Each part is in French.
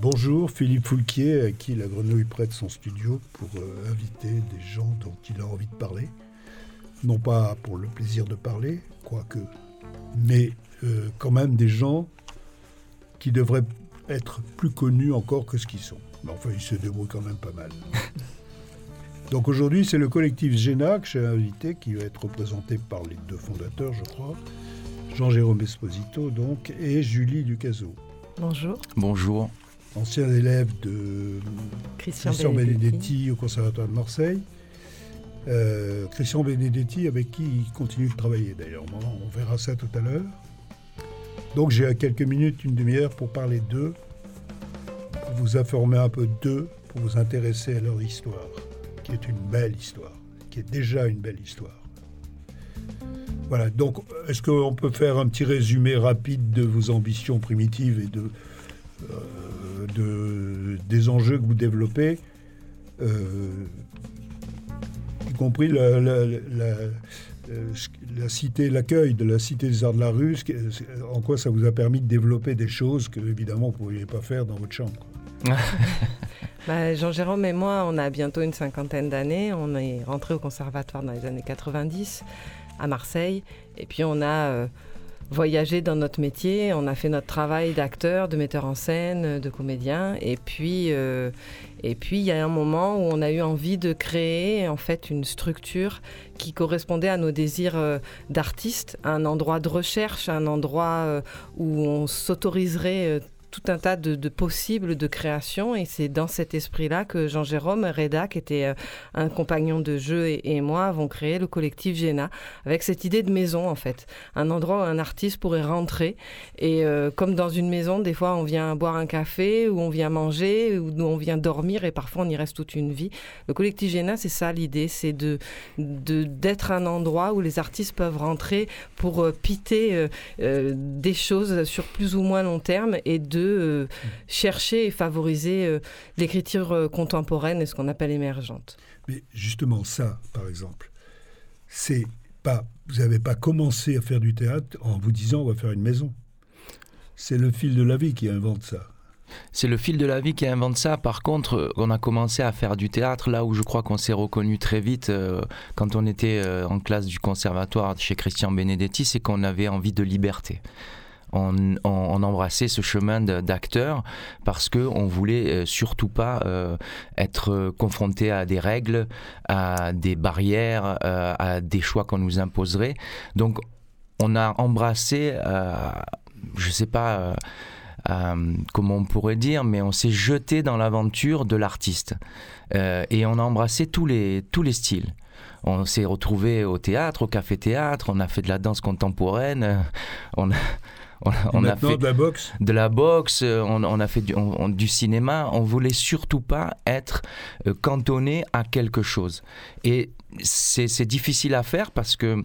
Bonjour, Philippe Foulquier, à qui la grenouille prête son studio pour euh, inviter des gens dont il a envie de parler. Non pas pour le plaisir de parler, quoique, mais euh, quand même des gens qui devraient être plus connus encore que ce qu'ils sont. Mais enfin, ils se débrouillent quand même pas mal. Donc aujourd'hui, c'est le collectif GENA que j'ai invité, qui va être représenté par les deux fondateurs, je crois, Jean-Jérôme Esposito donc, et Julie Ducaso. Bonjour. Bonjour. Ancien élève de Christian, Benedetti. au Conservatoire de Marseille. Euh, Christian Benedetti, avec qui il continue de travailler d'ailleurs. On verra ça tout à l'heure. Donc j'ai quelques minutes, une demi-heure pour parler d'eux, pour vous informer un peu d'eux, pour vous intéresser à leur histoire, qui est une belle histoire, qui est déjà une belle histoire. Voilà, donc est-ce qu'on peut faire un petit résumé rapide de vos ambitions primitives et de, euh, de des enjeux que vous développez, euh, y compris euh, la cité, l'accueil de la cité des arts de la rue, en quoi ça vous a permis de développer des choses que, évidemment, vous ne pouviez pas faire dans votre chambre bah, Jean-Jérôme et moi, on a bientôt une cinquantaine d'années. On est rentré au conservatoire dans les années 90 à Marseille. Et puis, on a. Euh, voyagé dans notre métier, on a fait notre travail d'acteur, de metteur en scène, de comédien, et puis euh, et puis il y a un moment où on a eu envie de créer en fait une structure qui correspondait à nos désirs euh, d'artistes, un endroit de recherche, un endroit euh, où on s'autoriserait tout un tas de, possibles de création et c'est dans cet esprit-là que Jean-Jérôme Reda, qui était euh, un compagnon de jeu et, moi avons créé le collectif Géna avec cette idée de maison en fait, un endroit où un artiste pourrait rentrer et euh, comme dans une maison, des fois on vient boire un café ou on vient manger ou on vient dormir et parfois on y reste toute une vie. Le collectif Géna, c'est ça l'idée, c'est de d'être un endroit où les artistes peuvent rentrer pour euh, piter des choses sur plus ou moins long terme et de euh, chercher et favoriser euh, l'écriture euh, contemporaine et ce qu'on appelle émergente. Mais justement, ça, par exemple, c'est pas. Vous n'avez pas commencé à faire du théâtre en vous disant on va faire une maison. C'est le fil de la vie qui invente ça. C'est le fil de la vie qui invente ça. Par contre, on a commencé à faire du théâtre là où je crois qu'on s'est reconnu très vite quand on était en classe du conservatoire chez Christian Benedetti, c'est qu'on avait envie de liberté on, embrassait ce chemin d'acteur parce que on voulait euh, surtout pas euh, être confronté à des règles, à des barrières, euh, à des choix qu'on nous imposerait. Donc on a embrassé, je sais pas. comment on pourrait dire, mais on s'est jeté dans l'aventure de l'artiste et on a embrassé tous les, tous les styles. On s'est retrouvé au théâtre, au café-théâtre, on a fait de la danse contemporaine, on a, on, a fait de la boxe. De la boxe, on, a fait du, du, cinéma. On voulait surtout pas être euh, cantonné à quelque chose. Et c'est difficile à faire parce que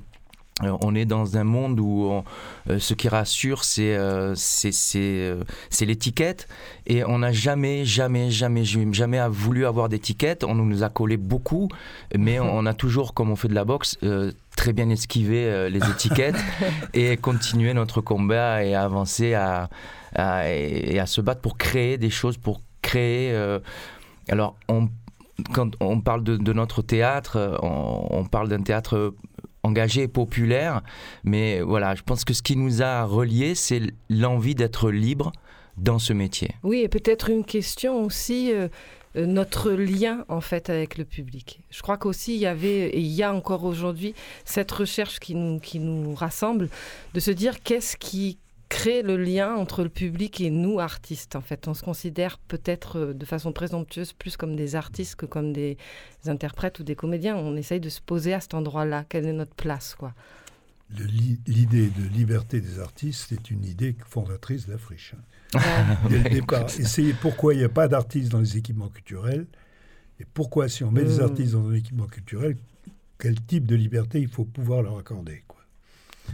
on est dans un monde où euh, ce qui rassure, c'est euh, c'est l'étiquette. Et on n'a jamais, jamais, jamais, jamais voulu avoir d'étiquette. On nous a collé beaucoup, mais on a toujours, comme on fait de la boxe, très bien esquivé les étiquettes et continuer notre combat et avancer à, et à se battre pour créer des choses, pour créer. alors, on, quand on parle de, notre théâtre, on parle d'un théâtre engagé et populaire. Mais voilà, je pense que ce qui nous a reliés, c'est l'envie d'être libre dans ce métier. Oui, et peut-être une question aussi. Euh, euh, notre lien en fait avec le public. Je crois qu'aussi il y avait et il y a encore aujourd'hui cette recherche qui nous, qui nous rassemble de se dire qu'est-ce qui crée le lien entre le public et nous, artistes. En fait, on se considère peut-être euh, de façon présomptueuse plus comme des artistes que comme des interprètes ou des comédiens. On essaye de se poser à cet endroit-là. Quelle est notre place, quoi? L'idée de liberté des artistes est une idée fondatrice de la friche. Hein. Dès le départ, essayez pourquoi il n'y a pas d'artistes dans les équipements culturels et pourquoi si on met des hmm. artistes dans un équipement culturel, quel type de liberté il faut pouvoir leur accorder.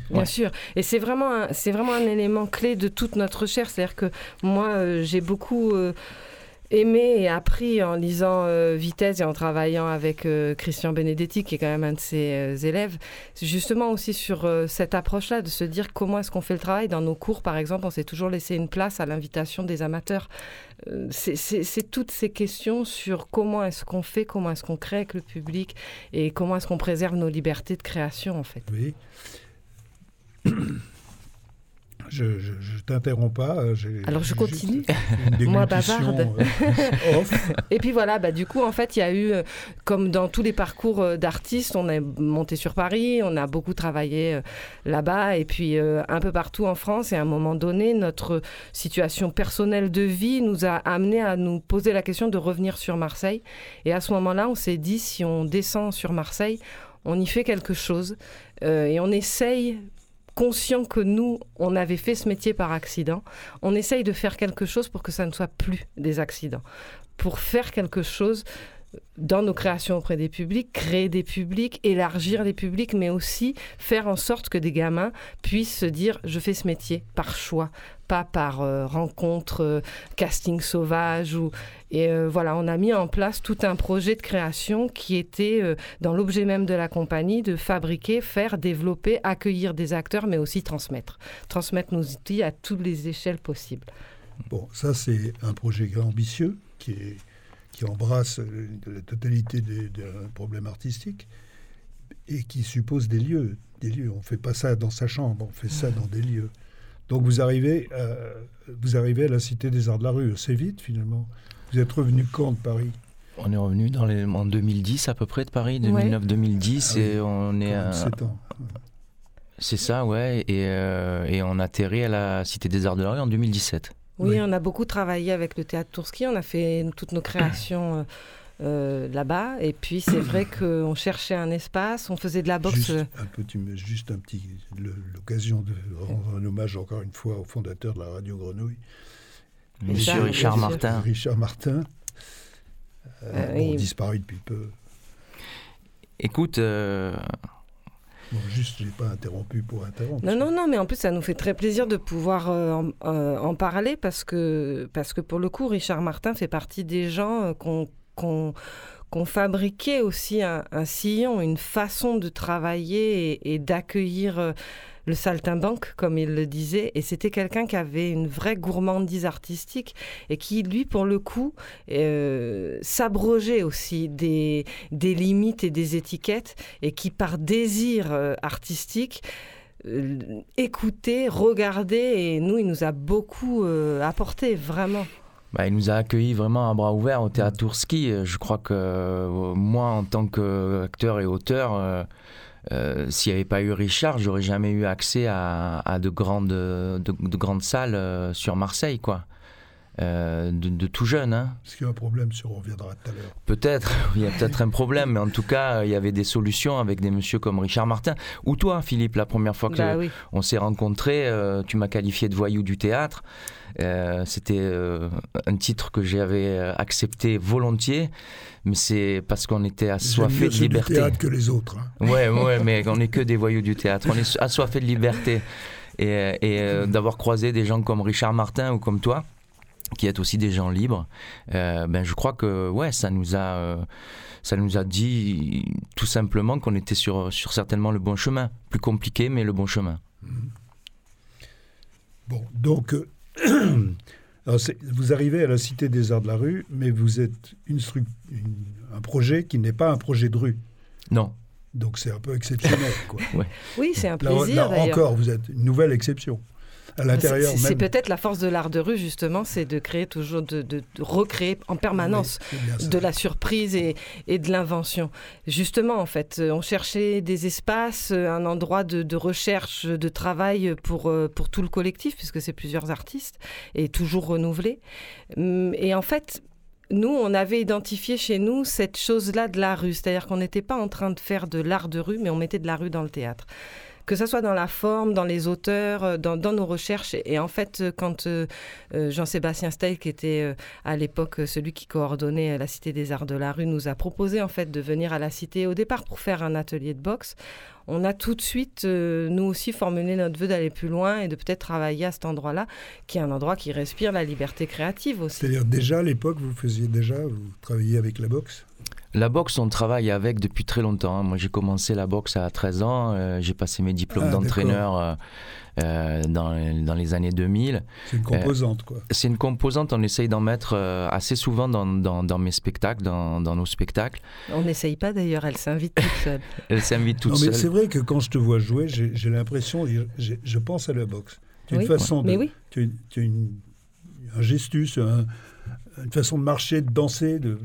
Bien sûr. Et c'est vraiment, un, c'est vraiment un élément clé de toute notre recherche. C'est-à-dire que moi, euh, j'ai beaucoup. Euh, aimé et appris en lisant euh, Vitesse et en travaillant avec euh, Christian Benedetti, qui est quand même un de ses euh, élèves, c'est justement aussi sur cette approche-là, de se dire comment est-ce qu'on fait le travail. Dans nos cours, par exemple, on s'est toujours laissé une place à l'invitation des amateurs. c'est toutes ces questions sur comment est-ce qu'on fait, comment est-ce qu'on crée avec le public et comment est-ce qu'on préserve nos libertés de création, en fait. Oui. Je, je, t'interromps pas. Euh, Alors je continue. Moi bavarde. Euh, et puis voilà, bah, du coup, en fait, il y a eu, euh, comme dans tous les parcours d'artistes, on est monté sur Paris, on a beaucoup travaillé là-bas, et puis un peu partout en France. Et à un moment donné, notre situation personnelle de vie nous a amené à nous poser la question de revenir sur Marseille. Et à ce moment-là, on s'est dit, si on descend sur Marseille, on y fait quelque chose. et on essaye conscient que nous, on avait fait ce métier par accident, on essaye de faire quelque chose pour que ça ne soit plus des accidents. Pour faire quelque chose dans nos créations auprès des publics, créer des publics, élargir les publics, mais aussi faire en sorte que des gamins puissent se dire je fais ce métier par choix, pas par euh, rencontre, euh, casting sauvage. Et euh, voilà, on a mis en place tout un projet de création qui était dans l'objet même de la compagnie de fabriquer, faire, développer, accueillir des acteurs, mais aussi transmettre. Transmettre nos outils à toutes les échelles possibles. Bon, ça c'est un projet ambitieux qui est qui embrasse la totalité des, problèmes artistiques et qui suppose des lieux. Des lieux. On ne fait pas ça dans sa chambre, on fait ça dans des lieux. Donc vous arrivez, à, vous arrivez à la Cité des Arts de la Rue assez vite finalement. Vous êtes revenu quand de Paris? On est revenu dans les, en 2010 à peu près de Paris, 2009-2010 ah et on est à... ans. C'est ça, ouais, et, euh, et on atterrit à la Cité des Arts de la Rue en 2017. Oui, on a beaucoup travaillé avec le théâtre Tourski. On a fait toutes nos créations. Euh, euh, là-bas. Et puis c'est vrai qu'on cherchait un espace, on faisait de la boxe. Juste un, petit, juste un petit, l'occasion de rendre un hommage encore une fois au fondateur de la radio Grenouille, Monsieur Richard Martin. Richard Martin, euh, disparu depuis peu. Écoute, Juste, je n'ai pas interrompu pour interrompre. Non, non, non, mais en plus, ça nous fait très plaisir de pouvoir euh, euh, en, parler parce que, pour le coup, Richard Martin fait partie des gens euh, qu'on qu'on fabriquait aussi un, sillon, une façon de travailler et, d'accueillir le saltimbanque, comme il le disait. Et c'était quelqu'un qui avait une vraie gourmandise artistique et qui, lui, pour le coup, euh, s'abrogeait aussi des, des limites et des étiquettes et qui, par désir euh, artistique, euh, écoutait, regardait et nous, il nous a beaucoup apporté, vraiment. Bah, il nous a accueillis vraiment à bras ouverts au théâtre Tourski. Je crois que moi, en tant qu'acteur et auteur, euh, s'il n'y avait pas eu Richard, j'aurais jamais eu accès à, de, grandes, de, grandes salles euh, sur Marseille, quoi. Euh, de, tout jeune. Hein. Est-ce qu'il y a un problème sur on reviendra tout à l'heure Peut-être, il y a peut-être un problème, mais en tout cas, il y avait des solutions avec des messieurs comme Richard Martin. Ou toi, Philippe, la première fois que bah on s'est rencontrés, tu m'as qualifié de voyou du théâtre. C'était un titre que j'avais accepté volontiers mais c'est parce qu'on était assoiffés de liberté. Du théâtre que les autres. Hein. Ouais, ouais, mais on n'est que des voyous du théâtre. On est assoiffés de liberté et, et euh, d'avoir croisé des gens comme Richard Martin ou comme toi, qui êtes aussi des gens libres. Euh, ben, je crois que ouais, ça nous a, euh, ça nous a dit tout simplement qu'on était sur, sur certainement le bon chemin, plus compliqué, mais le bon chemin. Bon, donc. vous arrivez à la Cité des Arts de la Rue, mais vous êtes une, un projet qui n'est pas un projet de rue. Non. Donc c'est un peu exceptionnel. Quoi. Oui, c'est un plaisir. Là, encore, vous êtes une nouvelle exception. C'est peut-être la force de l'art de rue, justement, c'est de créer toujours, de, recréer en permanence de la surprise et, de l'invention. Justement, en fait, on cherchait des espaces, un endroit de, recherche, de travail pour, euh, pour tout le collectif, puisque c'est plusieurs artistes, et toujours renouvelé. Hum, et en fait, nous, on avait identifié chez nous cette chose-là de la rue, c'est-à-dire qu'on n'était pas en train de faire de l'art de rue, mais on mettait de la rue dans le théâtre que ce soit dans la forme, dans les auteurs, dans, nos recherches. Et, en fait, quand Jean-Sébastien Steil, qui était à l'époque celui qui coordonnait la Cité des Arts de la Rue, nous a proposé en fait de venir à la Cité au départ pour faire un atelier de boxe, on a tout de suite, euh, nous aussi, formulé notre vœu d'aller plus loin et de peut-être travailler à cet endroit-là, qui est un endroit qui respire la liberté créative aussi. C'est-à-dire déjà à l'époque, vous faisiez déjà, vous travailliez avec la boxe? La boxe, on travaille avec depuis très longtemps. Hein. Moi, j'ai commencé la boxe à 13 ans. Euh, j'ai passé mes diplômes ah, d'entraîneur euh, euh, dans, dans, les années 2000. C'est une composante, quoi. C'est une composante. On essaye d'en mettre assez souvent dans, dans, dans, mes spectacles, dans, nos spectacles. On n'essaye pas d'ailleurs. Elle s'invite toute seule. elle s'invite toute non, mais C'est vrai que quand je te vois jouer, j'ai l'impression, je pense à la boxe. Tu as une façon de. oui. Tu as, une, un gestus, un une façon de marcher, de danser, de,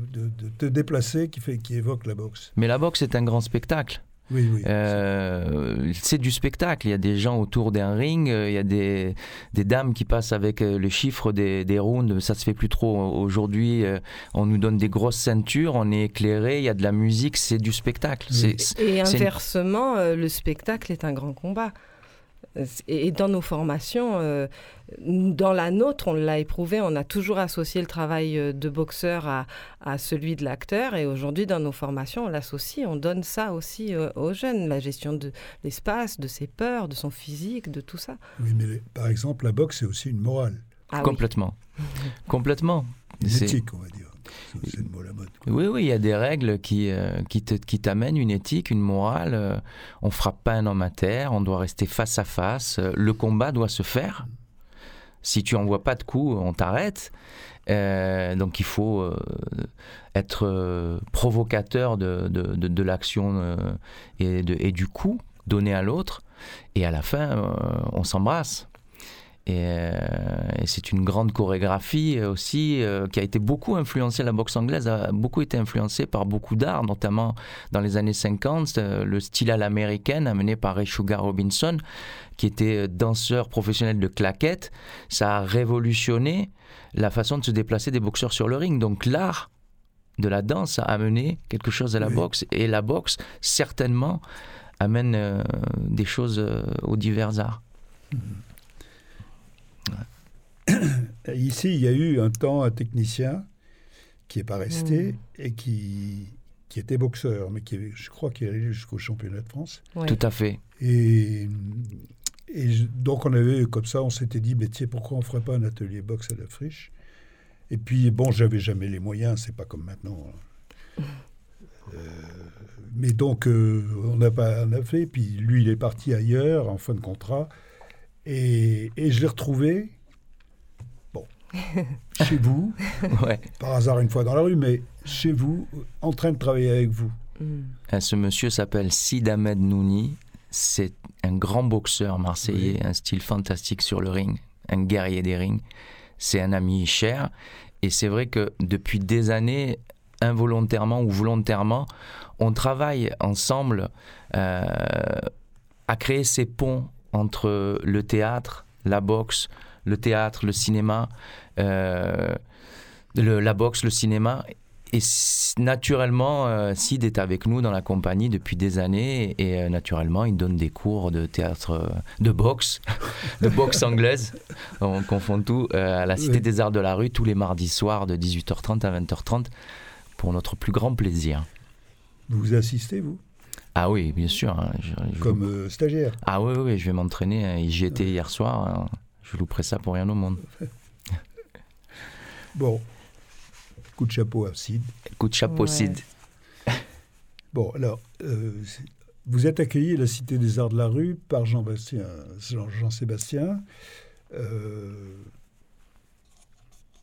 te déplacer qui, fait, qui évoque la boxe. Mais la boxe est un grand spectacle. Oui, oui. Euh, c'est du spectacle. Il y a des gens autour d'un ring, euh, il y a des, des, dames qui passent avec euh, le chiffre des, des rounds. Ça se fait plus trop aujourd'hui. On nous donne des grosses ceintures, on est éclairé, il y a de la musique, c'est du spectacle. Et inversement, le spectacle est un grand combat. Et dans nos formations, euh, dans la nôtre, on l'a éprouvé, on a toujours associé le travail euh, de boxeur à, à celui de l'acteur. Et aujourd'hui, dans nos formations, on l'associe, on donne ça aussi euh, aux jeunes, la gestion de l'espace, de ses peurs, de son physique, de tout ça. Oui, mais par exemple, la boxe, c'est aussi une morale. Ah Complètement. Complètement. Une éthique, on va dire. Oui, oui, il y a des règles qui, euh, qui, t'amènent une éthique, une morale. Euh, on frappe pas un homme à terre, on doit rester face à face. Euh, le combat doit se faire. Si tu envoies pas de coups, on t'arrête. donc il faut être provocateur de, de, de, l'action et, et, du coup donné à l'autre. Et à la fin, on s'embrasse. Euh, et, c'est une grande chorégraphie aussi euh, qui a été beaucoup influencée, la boxe anglaise a beaucoup été influencée par beaucoup d'art, notamment dans les années 50, euh, le style à l'américaine amené par Ray Sugar Robinson, qui était danseur professionnel de claquettes. Ça a révolutionné la façon de se déplacer des boxeurs sur le ring. Donc l'art de la danse a amené quelque chose à la boxe. Et la boxe, certainement, amène des choses aux divers arts. Ici, il y a eu un temps un technicien qui n'est pas resté mm. et qui, qui était boxeur, mais qui, je crois qu'il est allé jusqu'au championnat de France. Tout à fait. Et, et donc, on avait, comme ça, on s'était dit, mais tiens, pourquoi on ne ferait pas un atelier boxe à la friche? Et puis, bon, j'avais jamais les moyens, c'est pas comme maintenant. Hein. Euh, mais donc, euh, on n'a pas on a fait. Puis lui, il est parti ailleurs en fin de contrat. Et, et je l'ai retrouvé chez vous, par hasard une fois dans la rue, mais chez vous, en train de travailler avec vous. Mm. Euh, ce monsieur s'appelle Sid Ahmed Nouni. C'est un grand boxeur marseillais, un style fantastique sur le ring, un guerrier des rings. C'est un ami cher. Et c'est vrai que depuis des années, involontairement ou volontairement, on travaille ensemble euh, à créer ces ponts entre le théâtre, la boxe, le théâtre, le cinéma, euh, la boxe, le cinéma. Et naturellement, euh, Sid est avec nous dans la compagnie depuis des années et euh, naturellement, il donne des cours de théâtre, de boxe, de boxe anglaise. On confond tout à la Cité des Arts de la Rue tous les mardis soirs de 18h30 à 20h30 pour notre plus grand plaisir. Vous assistez, vous? Ah oui, bien sûr. Hein, Comme stagiaire Ah oui, oui, je vais m'entraîner. J'y étais hier soir. Hein. Je louperai ça pour rien au monde. bon, coup de chapeau à Sid. Coup de chapeau, Sid. bon, alors, euh, vous êtes accueilli à la Cité des Arts de la Rue par Jean-Sébastien. Jean, sébastien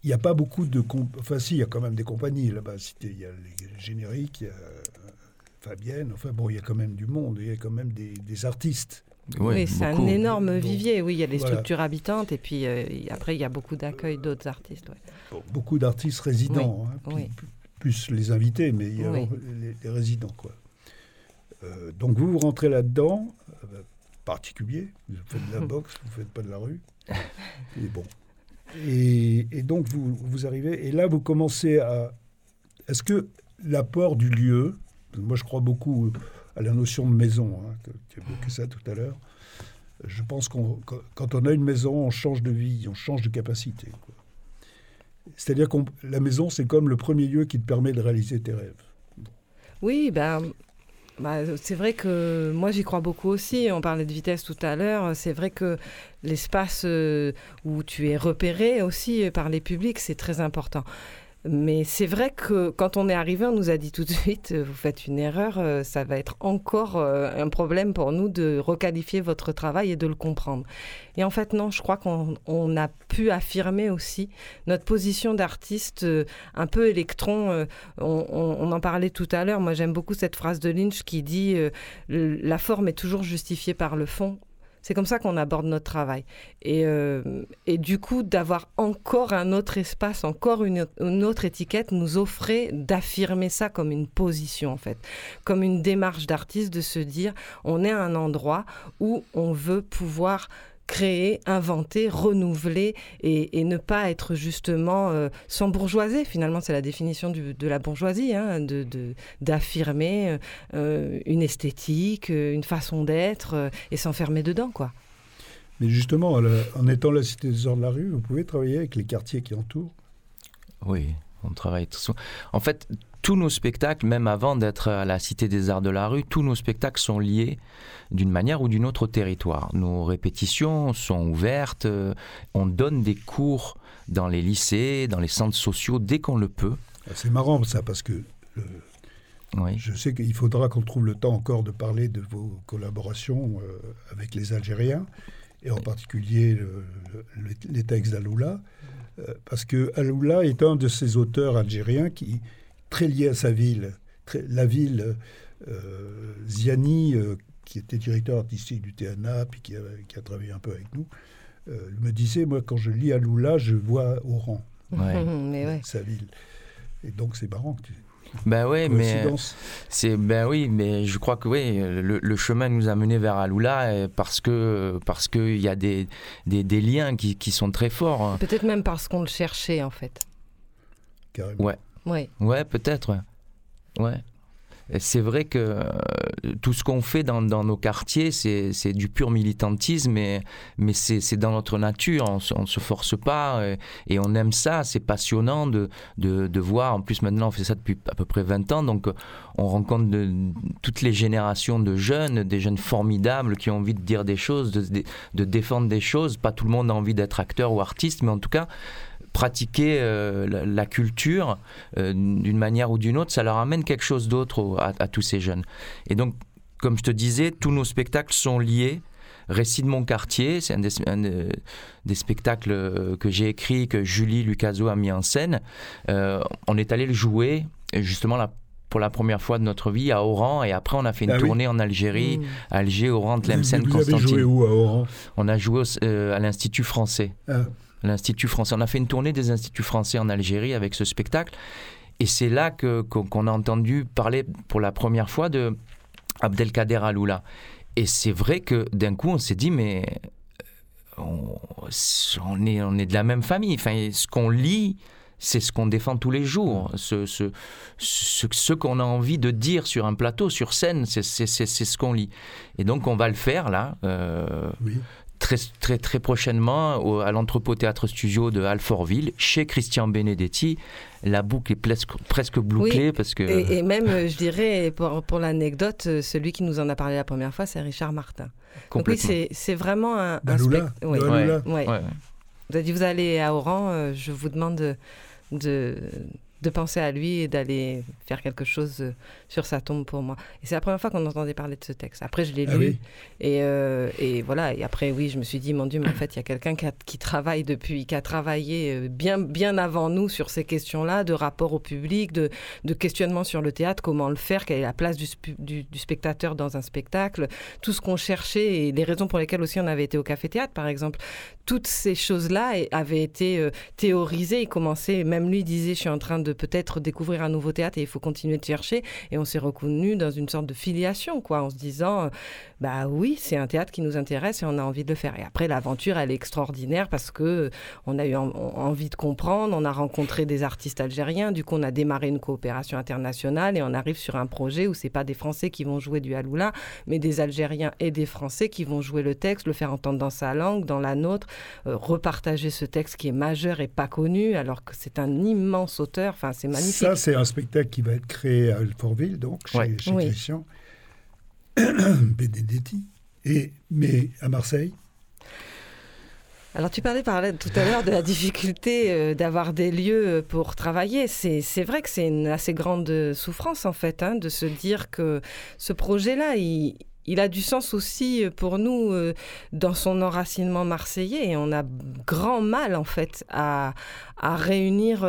il n'y a pas beaucoup de... Enfin, si, il y a quand même des compagnies là-bas. Il y a les génériques, il y a Fabienne. Enfin, bon, il y a quand même du monde. Il y a quand même des artistes oui, c'est un énorme vivier. Oui, il y a les structures habitantes et puis euh, après, il y a beaucoup d'accueil d'autres artistes. Beaucoup d'artistes résidents, hein, plus, les invités, mais il y a les, résidents. Quoi. Euh, donc vous, vous rentrez là-dedans, euh, particulier, vous faites de la boxe, vous ne faites pas de la rue. et bon. Et, et, donc vous, vous arrivez, et là vous commencez à... Est-ce que l'apport du lieu, moi je crois beaucoup à la notion de maison. Hein, tu as évoqué ça tout à l'heure. Je pense qu'on quand on a une maison, on change de vie, on change de capacité. C'est-à-dire que la maison, c'est comme le premier lieu qui te permet de réaliser tes rêves. Oui, ben, bah, c'est vrai que moi j'y crois beaucoup aussi. On parlait de vitesse tout à l'heure. C'est vrai que l'espace euh, où tu es repéré aussi par les publics, c'est très important. Mais c'est vrai que quand on est arrivé, on nous a dit tout de suite, euh, vous faites une erreur, euh, ça va être encore euh, un problème pour nous de requalifier votre travail et de le comprendre. Et en fait, non, je crois qu'on a pu affirmer aussi notre position d'artiste un peu électron. On, on, en parlait tout à l'heure. Moi, j'aime beaucoup cette phrase de Lynch qui dit La forme est toujours justifiée par le fond. C'est comme ça qu'on aborde notre travail. Et, euh, et du coup, d'avoir encore un autre espace, encore une, autre étiquette, nous offrait d'affirmer ça comme une position, en fait. Comme une démarche d'artiste de se dire, on est à un endroit où on veut pouvoir créer, inventer, renouveler et, ne pas être justement euh, sans bourgeoisie. Finalement, c'est la définition de la bourgeoisie, hein, d'affirmer euh, une esthétique, euh, une façon d'être et s'enfermer dedans, quoi. Mais justement, en étant la Cité des Arts de la rue, vous pouvez travailler avec les quartiers qui entourent? Oui, on travaille tout En fait, tous nos spectacles, même avant d'être à la Cité des Arts de la Rue, tous nos spectacles sont liés d'une manière ou d'une autre au territoire. Nos répétitions sont ouvertes, euh, on donne des cours dans les lycées, dans les centres sociaux dès qu'on le peut. Ah, c'est marrant ça parce que je sais qu'il faudra qu'on trouve le temps encore de parler de vos collaborations euh, avec les Algériens et en particulier les textes d'Aloula. Euh, parce que Aloula est un de ces auteurs algériens qui, très lié à sa ville. la ville, euh, Ziani, euh, qui était directeur artistique du TNA, puis qui a, travaillé un peu avec nous, euh, me disait, moi, quand je lis Aloula, je vois Oran, ouais. sa ville. Et donc, c'est marrant que tu... Ben oui, mais c'est ben oui, mais je crois que oui, le, chemin nous a mené vers Aloula parce que parce que il y a des, des, des liens qui, qui, sont très forts. Hein. Peut-être même parce qu'on le cherchait en fait. Carrément. Ouais. Ouais. Ouais, peut-être. Ouais. C'est vrai que euh, tout ce qu'on fait dans, nos quartiers, c'est du pur militantisme, mais, c'est dans notre nature. On ne se force pas et, on aime ça. C'est passionnant de, voir. En plus, maintenant, on fait ça depuis à peu près 20 ans. Donc, on rencontre toutes les générations de jeunes, des jeunes formidables qui ont envie de dire des choses, de défendre des choses. Pas tout le monde a envie d'être acteur ou artiste, mais en tout cas, pratiquer euh, la, culture euh, d'une manière ou d'une autre, ça leur amène quelque chose d'autre à, tous ces jeunes. Et donc, comme je te disais, tous nos spectacles sont liés. Récit de mon quartier, c'est un, des, spectacles euh, que j'ai écrit, que Julie Lucaso a mis en scène. on est allé le jouer justement pour la première fois de notre vie à Oran et après on a fait une ah tournée en Algérie, mmh. Alger, Oran, Tlemcen, Constantine. Vous avez joué où à Oran? On a joué à l'Institut français. Ah l'Institut français. On a fait une tournée des instituts français en Algérie avec ce spectacle. Et c'est là que, qu'on a entendu parler pour la première fois de Abdelkader Aloula. Et c'est vrai que d'un coup, on s'est dit, mais euh, on, est, on est de la même famille. Enfin, ce qu'on lit, c'est ce qu'on défend tous les jours. Ce, ce, ce, qu'on a envie de dire sur un plateau, sur scène, c'est, ce qu'on lit. Et donc, on va le faire là. Euh, oui très, très, très prochainement à l'entrepôt Théâtre Studio de Alfortville, chez Christian Benedetti. La boucle est presque, presque bouclée parce que... Et, même, euh, je dirais, pour, pour l'anecdote, euh, celui qui nous en a parlé la première fois, c'est Richard Martin. Donc oui, c'est vraiment un, un spectacle. Oui. Ouais. Vous avez dit, vous allez à Oran, euh, je vous demande de, de de penser à lui et d'aller faire quelque chose euh, sur sa tombe pour moi. Et c'est la première fois qu'on entendait parler de ce texte. Après, je l'ai ah lu. et, euh, et, voilà. Et après, oui, je me suis dit, mon Dieu, mais en fait, il y a quelqu'un qui, qui, travaille depuis, qui a travaillé euh, bien, bien avant nous sur ces questions-là, de rapport au public, de, de, questionnement sur le théâtre, comment le faire, quelle est la place du, du, du spectateur dans un spectacle, tout ce qu'on cherchait et les raisons pour lesquelles aussi on avait été au café-théâtre, par exemple. Toutes ces choses-là avaient été théorisées. Il commençait, même lui disait, je suis en train de de peut-être découvrir un nouveau théâtre et il faut continuer de chercher. Et on s'est reconnu dans une sorte de filiation, quoi, en se disant, bah oui, c'est un théâtre qui nous intéresse et on a envie de le faire. Et après, l'aventure, elle est extraordinaire parce que on a eu envie de comprendre, on a rencontré des artistes algériens, du coup, on a démarré une coopération internationale et on arrive sur un projet où c'est pas des Français qui vont jouer du haloula, mais des Algériens et des Français qui vont jouer le texte, le faire entendre dans sa langue, dans la nôtre, euh, repartager ce texte qui est majeur et pas connu, alors que c'est un immense auteur. Enfin, c'est magnifique. Ça, c'est un spectacle qui va être créé à Alfortville, donc chez, chez Christian Benedetti, et mais à Marseille. Alors tu parlais, tout à l'heure de la difficulté euh, d'avoir des lieux pour travailler. C'est vrai que c'est une assez grande souffrance en fait hein, de se dire que ce projet-là, il, il a du sens aussi euh, pour nous dans son enracinement marseillais et on a grand mal en fait à, à réunir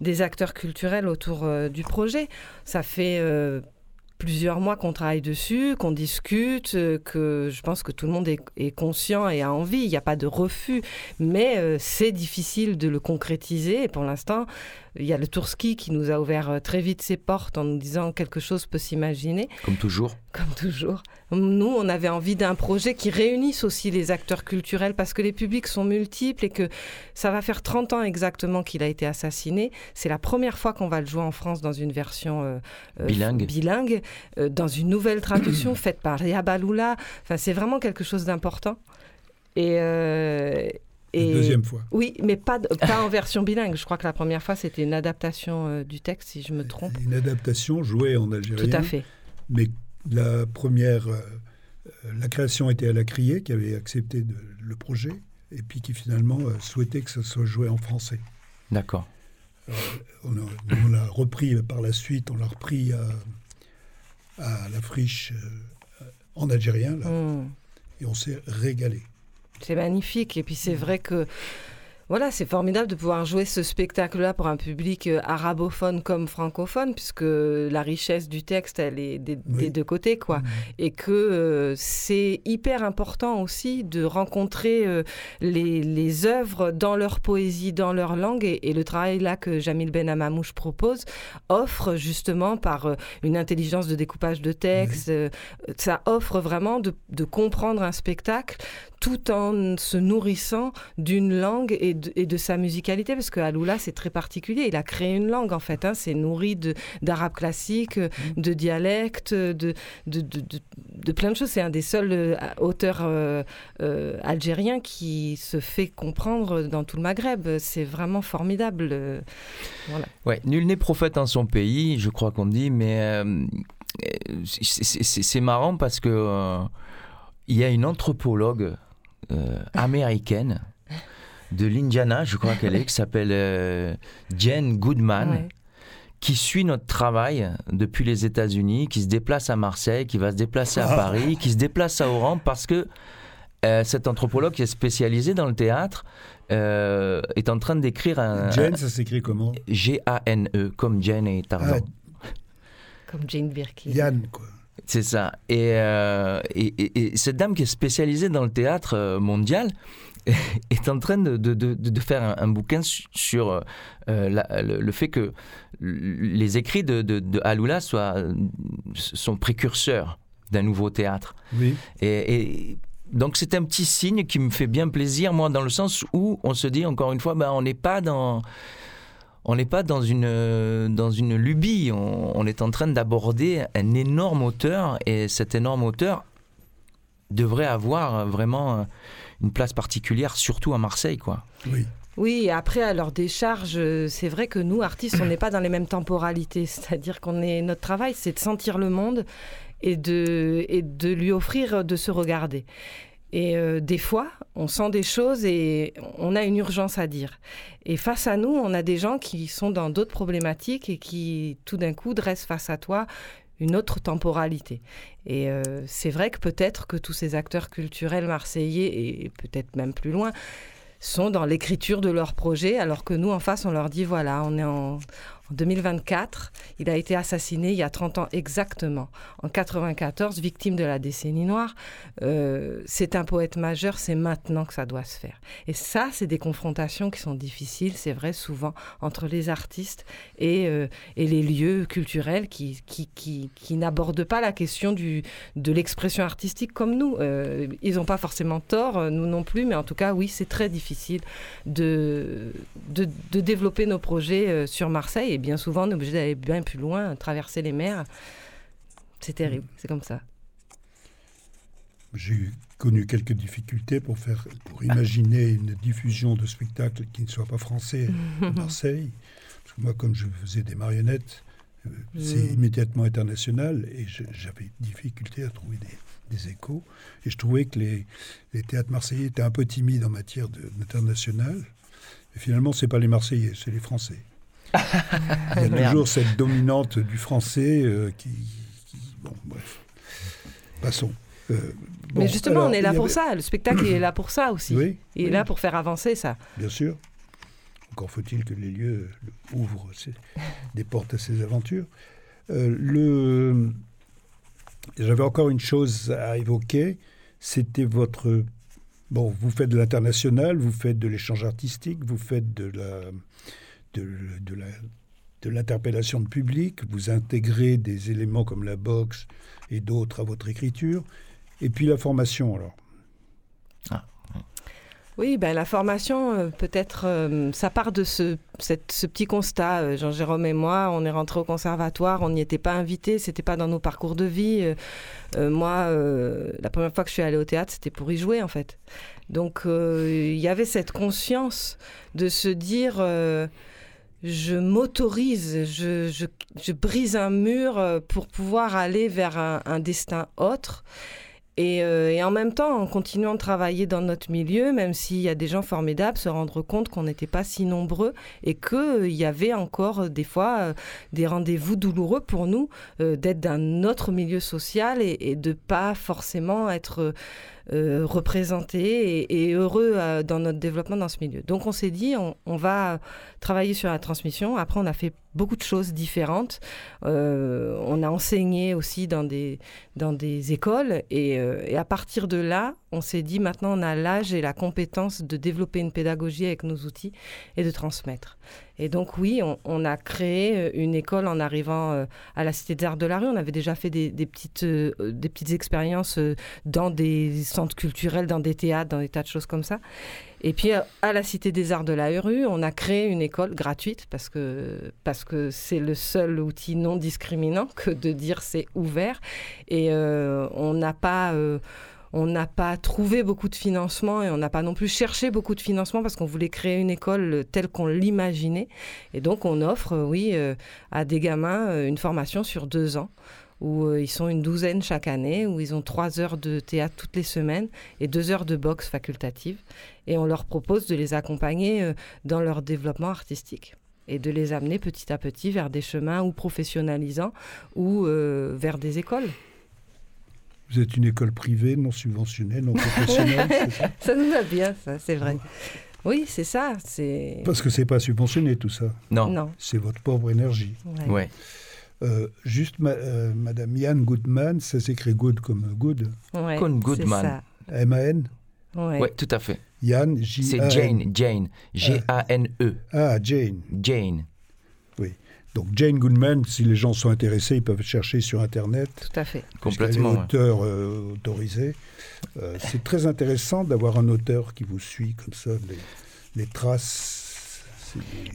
des acteurs culturels autour du projet. Ça fait plusieurs mois qu'on travaille dessus, qu'on discute, euh, que je pense que tout le monde est, conscient et a envie. Il n'y a pas de refus, mais euh, c'est difficile de le concrétiser. Et pour l'instant, il y a le Tourski qui nous a ouvert euh, très vite ses portes en nous disant quelque chose peut s'imaginer. Comme toujours. Comme toujours. Nous, on avait envie d'un projet qui réunisse aussi les acteurs culturels parce que les publics sont multiples et que ça va faire 30 ans exactement qu'il a été assassiné. C'est la première fois qu'on va le jouer en France dans une version euh, euh, bilingue, bilingue dans une nouvelle traduction faite par Yabaloula. Enfin, c'est vraiment quelque chose d'important. Et, deuxième fois. Oui, mais pas, pas en version bilingue. Je crois que la première fois, c'était une adaptation euh, du texte, si je me trompe. Une adaptation jouée en algérien. Tout à fait. Mais la première, euh, la création était à la Criée, qui avait accepté le projet, et puis qui finalement euh, souhaitait que ça soit joué en français. D'accord. On, l'a repris par la suite, on l'a repris à, à la friche en algérien, là, hmm. et on s'est régalé. C'est magnifique. Et puis c'est vrai que voilà, c'est formidable de pouvoir jouer ce spectacle-là pour un public euh, arabophone comme francophone, puisque la richesse du texte, elle est des, deux côtés, quoi. Mmh. Et que euh, c'est hyper important aussi de rencontrer euh, les, les, œuvres dans leur poésie, dans leur langue. Et, le travail là que Jamil Ben Amamouche propose offre justement par une intelligence de découpage de texte, ça offre vraiment de, de comprendre un spectacle tout en se nourrissant d'une langue et de, sa musicalité, parce que Aloula, c'est très particulier. Il a créé une langue, en fait. Hein. c'est nourri d'arabe classique, mm. de dialecte, de, de, plein de choses. C'est un des seuls euh, auteurs euh, euh, algériens qui se fait comprendre dans tout le Maghreb. C'est vraiment formidable. Ouais, nul n'est prophète en son pays, je crois qu'on dit, mais c'est marrant parce que il y a une anthropologue euh, américaine de l'Indiana, je crois qu'elle est, qui s'appelle euh, Jen Goodman. qui suit notre travail depuis les États-Unis, qui se déplace à Marseille, qui va se déplacer à ah. Paris, qui se déplace à Oran parce que euh, cet anthropologue qui est spécialisé dans le théâtre est en train d'écrire un. Jen, ça s'écrit comment G-A-N-E, comme Jen et Tarzan. Ah. Comme Jane Birkin. Yann, quoi. C'est ça. Euh, et, et, cette dame qui est spécialisée dans le théâtre euh, mondial est en train de, de, de, faire un, bouquin sur euh, le, fait que les écrits de, de, Haloula soient, sont précurseurs d'un nouveau théâtre. Oui. Et, donc c'est un petit signe qui me fait bien plaisir, moi, dans le sens où on se dit, encore une fois, ben, on n'est pas dans on n'est pas dans une, dans une lubie, on, est en train d'aborder un énorme auteur et cet énorme auteur devrait avoir vraiment une place particulière, surtout à Marseille. Quoi. Oui. Oui, après, à leur décharge, c'est vrai que nous, artistes, on n'est pas dans les mêmes temporalités. C'est-à-dire qu'on est, notre travail, c'est de sentir le monde et de, et de lui offrir de se regarder. Et euh, des fois, on sent des choses et on a une urgence à dire. Et face à nous, on a des gens qui sont dans d'autres problématiques et qui, tout d'un coup, dressent face à toi une autre temporalité. Et euh, c'est vrai que peut-être que tous ces acteurs culturels marseillais, et peut-être même plus loin, sont dans l'écriture de leur projet, alors que nous, en face, on leur dit, voilà, on est en, En 2024, il a été assassiné il y a 30 ans exactement, en 94, victime de la décennie noire. Euh, c'est un poète majeur, c'est maintenant que ça doit se faire. Et ça, c'est des confrontations qui sont difficiles, c'est vrai, souvent, entre les artistes et, euh, et les lieux culturels qui, qui, qui, n'abordent pas la question du, de l'expression artistique comme nous. Euh, ils n'ont pas forcément tort, nous non plus, mais en tout cas, oui, c'est très difficile de, de, de développer nos projets sur Marseille et bien souvent on est obligé d'aller bien plus loin, traverser les mers. C'est terrible, c'est comme ça. J'ai connu quelques difficultés pour faire, pour imaginer une diffusion de spectacles qui ne soit pas français à Marseille. Parce que moi, comme je faisais des marionnettes, euh, c'est mm. immédiatement international et j'avais difficulté à trouver des, échos. Et je trouvais que les, les, théâtres marseillais étaient un peu timides en matière d'international. Et finalement, c'est pas les Marseillais, c'est les Français. Il y a toujours cette dominante du français euh, qui, Bon, bref. Passons. Euh, Mais justement, on est là pour ça. Le spectacle est là pour ça aussi. Oui, il est là pour faire avancer ça. Bien sûr. Encore faut-il que les lieux ouvrent des portes à ces aventures. Euh, le... J'avais encore une chose à évoquer. C'était votre. Bon, vous faites de l'international, vous faites de l'échange artistique, vous faites de la de, la, de l'interpellation de public, vous intégrez des éléments comme la boxe et d'autres à votre écriture, et puis la formation alors. Ah, oui, ben, la formation, euh, peut-être, euh, ça part de ce, ce petit constat. Euh, Jean-Jérôme et moi, on est rentrés au conservatoire, on n'y était pas invités, c'était pas dans nos parcours de vie. moi, la première fois que je suis allée au théâtre, c'était pour y jouer, en fait. Donc, il y avait cette conscience de se dire je m'autorise, je, brise un mur euh, pour pouvoir aller vers un, destin autre. Euh, et, en même temps, en continuant de travailler dans notre milieu, même s'il y a des gens formidables, se rendre compte qu'on n'était pas si nombreux et qu'il euh, y avait encore des fois des rendez-vous douloureux pour nous d'être d'un autre milieu social et, et de pas forcément être euh, représentés et, heureux euh, dans notre développement dans ce milieu. Donc on s'est dit, on, va travailler sur la transmission. Après, on a fait beaucoup de choses différentes. Euh, on a enseigné aussi dans des, dans des écoles. Et, et à partir de là, on s'est dit, maintenant, on a l'âge et la compétence de développer une pédagogie avec nos outils et de transmettre. Et donc oui, on, a créé euh, une école en arrivant euh, à la Cité des Arts de la Rue. On avait déjà fait des, petites, euh, des petites expériences dans des centres culturels, dans des théâtres, dans des tas de choses comme ça. Et puis à la Cité des Arts de la Rue, on a créé une école gratuite parce que parce que c'est le seul outil non discriminant que de dire c'est ouvert. Et on n'a pas on n'a pas trouvé beaucoup de financement et on n'a pas non plus cherché beaucoup de financement parce qu'on voulait créer une école telle qu'on l'imaginait. Et donc on offre, oui, euh, à des gamins euh, une formation sur deux ans où euh, ils sont une douzaine chaque année, où ils ont trois heures de théâtre toutes les semaines et deux heures de boxe facultative. Et on leur propose de les accompagner dans leur développement artistique et de les amener petit à petit vers des chemins ou professionnalisants ou vers des écoles. Vous êtes une école privée, non subventionnée, non professionnelle, ça, ça nous va bien, ça, c'est vrai. Oui, c'est ça. C'est parce que c'est pas subventionné tout ça? Non. non. C'est votre pauvre énergie. Ouais. Euh, juste, euh, Madame Yann Goodman, ça s'écrit good comme good. Ouais, Goodman. M-A-N. Oui, ouais, tout à fait. Yann, J. C'est Jane, Jane, G-A-N-E. Ah, Jane. Jane. Oui. Donc Jane Goodman, si les gens sont intéressés, ils peuvent chercher sur Internet. Tout à fait. Complètement. auteur euh, autorisé. Euh, c'est très intéressant d'avoir un auteur qui vous suit comme ça, les, traces.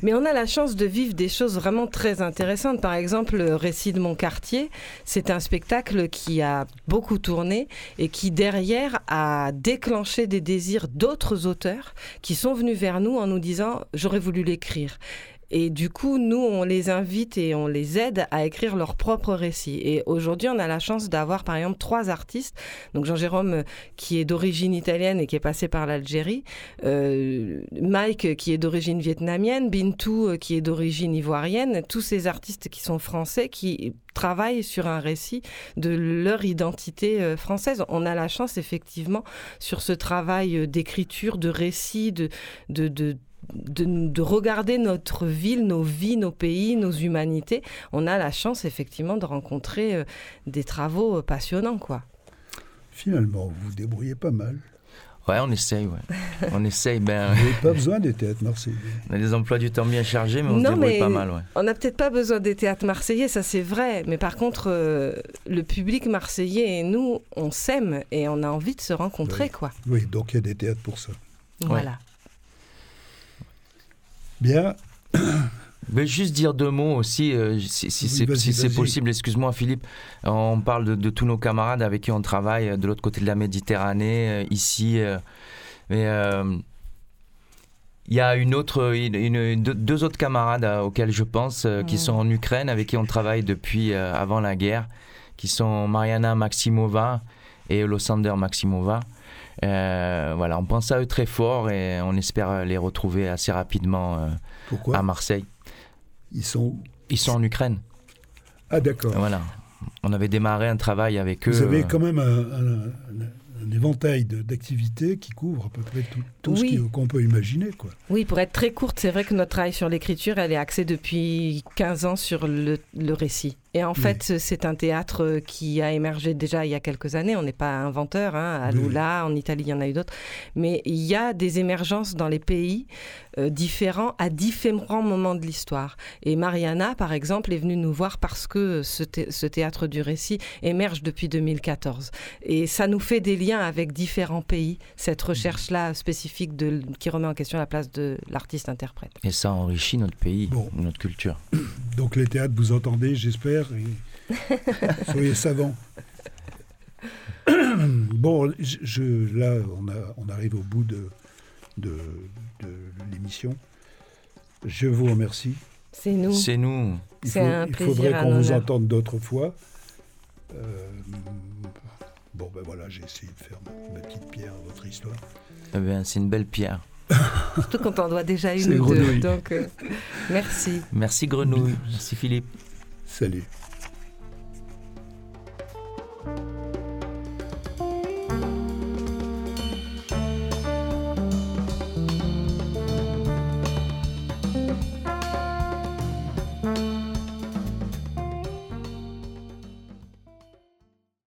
Mais on a la chance de vivre des choses vraiment très intéressantes. Par exemple, le récit de mon quartier, c'est un spectacle qui a beaucoup tourné et qui derrière a déclenché des désirs d'autres auteurs qui sont venus vers nous en nous disant j'aurais voulu l'écrire. Et du coup, nous, on les invite et on les aide à écrire leur propre récit. Et aujourd'hui, on a la chance d'avoir, par exemple, trois artistes. Donc, Jean-Jérôme, euh, qui est d'origine italienne et qui est passé par l'Algérie. Euh, Mike, qui est d'origine vietnamienne. Bintou, euh, qui est d'origine ivoirienne. Tous ces artistes qui sont français, qui travaillent sur un récit de leur identité française. On a la chance, effectivement, sur ce travail d'écriture, de récit, de, de, de de, regarder notre ville, nos vies, nos pays, nos humanités, on a la chance effectivement de rencontrer euh, des travaux passionnants, quoi. Finalement, vous vous débrouillez pas mal. Ouais, on essaye, ouais. on essaye. Ben... Vous n'avez pas besoin des théâtres marseillais. On a des emplois du temps bien chargés, mais on se débrouille pas mal, ouais. On n'a peut-être pas besoin des théâtres marseillais, ça c'est vrai. Mais par contre, euh, le public marseillais et nous, on s'aime et on a envie de se rencontrer, quoi. Oui, donc il y a des théâtres pour ça. Voilà. Bien. Je vais juste dire deux mots aussi, euh, si, c'est possible. Excuse-moi, Philippe. On parle de, tous nos camarades avec qui on travaille de l'autre côté de la Méditerranée, euh, ici. Euh, mais il y a une autre, deux autres camarades auxquels je pense, qui sont en Ukraine, avec qui on travaille depuis avant la guerre, qui sont Mariana Maximova et Losander Maximova. Voilà, on pense à eux très fort et on espère les retrouver assez rapidement à Marseille. Ils sont Ils sont en Ukraine. Ah d'accord. Voilà. On avait démarré un travail avec eux. Vous avez quand même un, un éventail d'activités qui couvre à peu près tout, ce qu'on peut imaginer. Quoi. Oui, pour être très courte, c'est vrai que notre travail sur l'écriture, elle est axée depuis 15 ans sur le, récit. Et en fait, c'est un théâtre qui a émergé déjà il y a quelques années. On n'est pas inventeur. Hein. À Lula, en Italie, il y en a eu d'autres. Mais il y a des émergences dans les pays euh, différents à différents moments de l'histoire. Et Mariana, par exemple, est venue nous voir parce que ce, ce théâtre du récit émerge depuis 2014. Et ça nous fait des liens avec différents pays, cette recherche-là spécifique de, qui remet en question la place de l'artiste-interprète. Et ça enrichit notre pays, notre culture. Donc les théâtres, vous entendez, j'espère. Soyez savants. bon, je, là, on, a, on, arrive au bout de, de, l'émission. Je vous remercie. C'est nous. C'est nous. C'est un plaisir. Il faudrait qu'on vous entende d'autres fois. Euh, Bon, ben voilà, j'ai essayé de faire ma, petite pierre à votre histoire. Eh bien, c'est une belle pierre. Surtout quand on doit déjà une ou deux. Donc, euh, merci. Merci Grenouille. Merci Philippe. Salut.